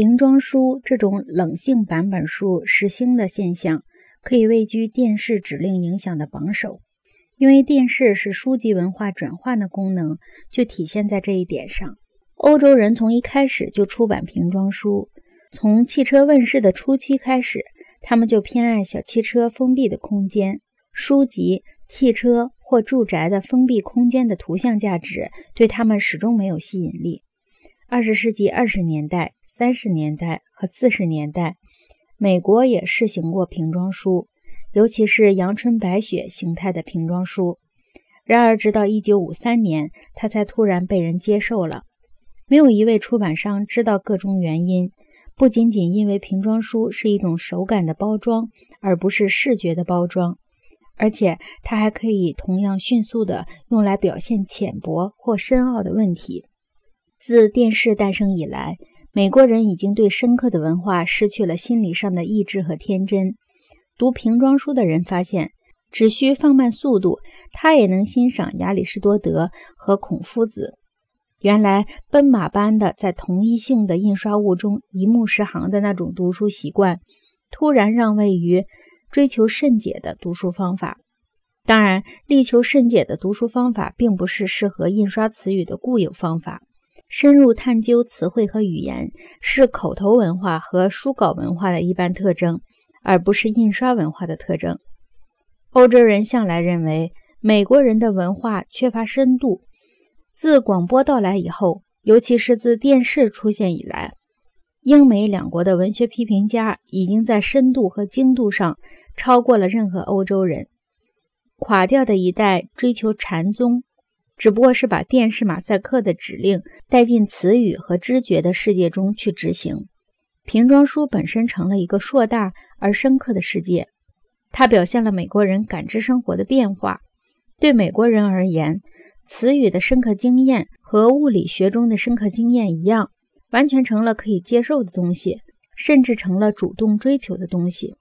瓶装书这种冷性版本书时兴的现象，可以位居电视指令影响的榜首。因为电视是书籍文化转换的功能，就体现在这一点上。欧洲人从一开始就出版瓶装书，从汽车问世的初期开始，他们就偏爱小汽车封闭的空间。书籍、汽车或住宅的封闭空间的图像价值，对他们始终没有吸引力。二十世纪二十年代、三十年代和四十年代，美国也试行过瓶装书，尤其是阳春白雪形态的瓶装书。然而，直到一九五三年，它才突然被人接受了。没有一位出版商知道各种原因，不仅仅因为瓶装书是一种手感的包装，而不是视觉的包装，而且它还可以同样迅速地用来表现浅薄或深奥的问题。自电视诞生以来，美国人已经对深刻的文化失去了心理上的意志和天真。读瓶装书的人发现，只需放慢速度，他也能欣赏亚里士多德和孔夫子。原来奔马般的在同一性的印刷物中一目十行的那种读书习惯，突然让位于追求甚解的读书方法。当然，力求甚解的读书方法并不是适合印刷词语的固有方法。深入探究词汇和语言是口头文化和书稿文化的一般特征，而不是印刷文化的特征。欧洲人向来认为美国人的文化缺乏深度。自广播到来以后，尤其是自电视出现以来，英美两国的文学批评家已经在深度和精度上超过了任何欧洲人。垮掉的一代追求禅宗。只不过是把电视马赛克的指令带进词语和知觉的世界中去执行。瓶装书本身成了一个硕大而深刻的世界，它表现了美国人感知生活的变化。对美国人而言，词语的深刻经验和物理学中的深刻经验一样，完全成了可以接受的东西，甚至成了主动追求的东西。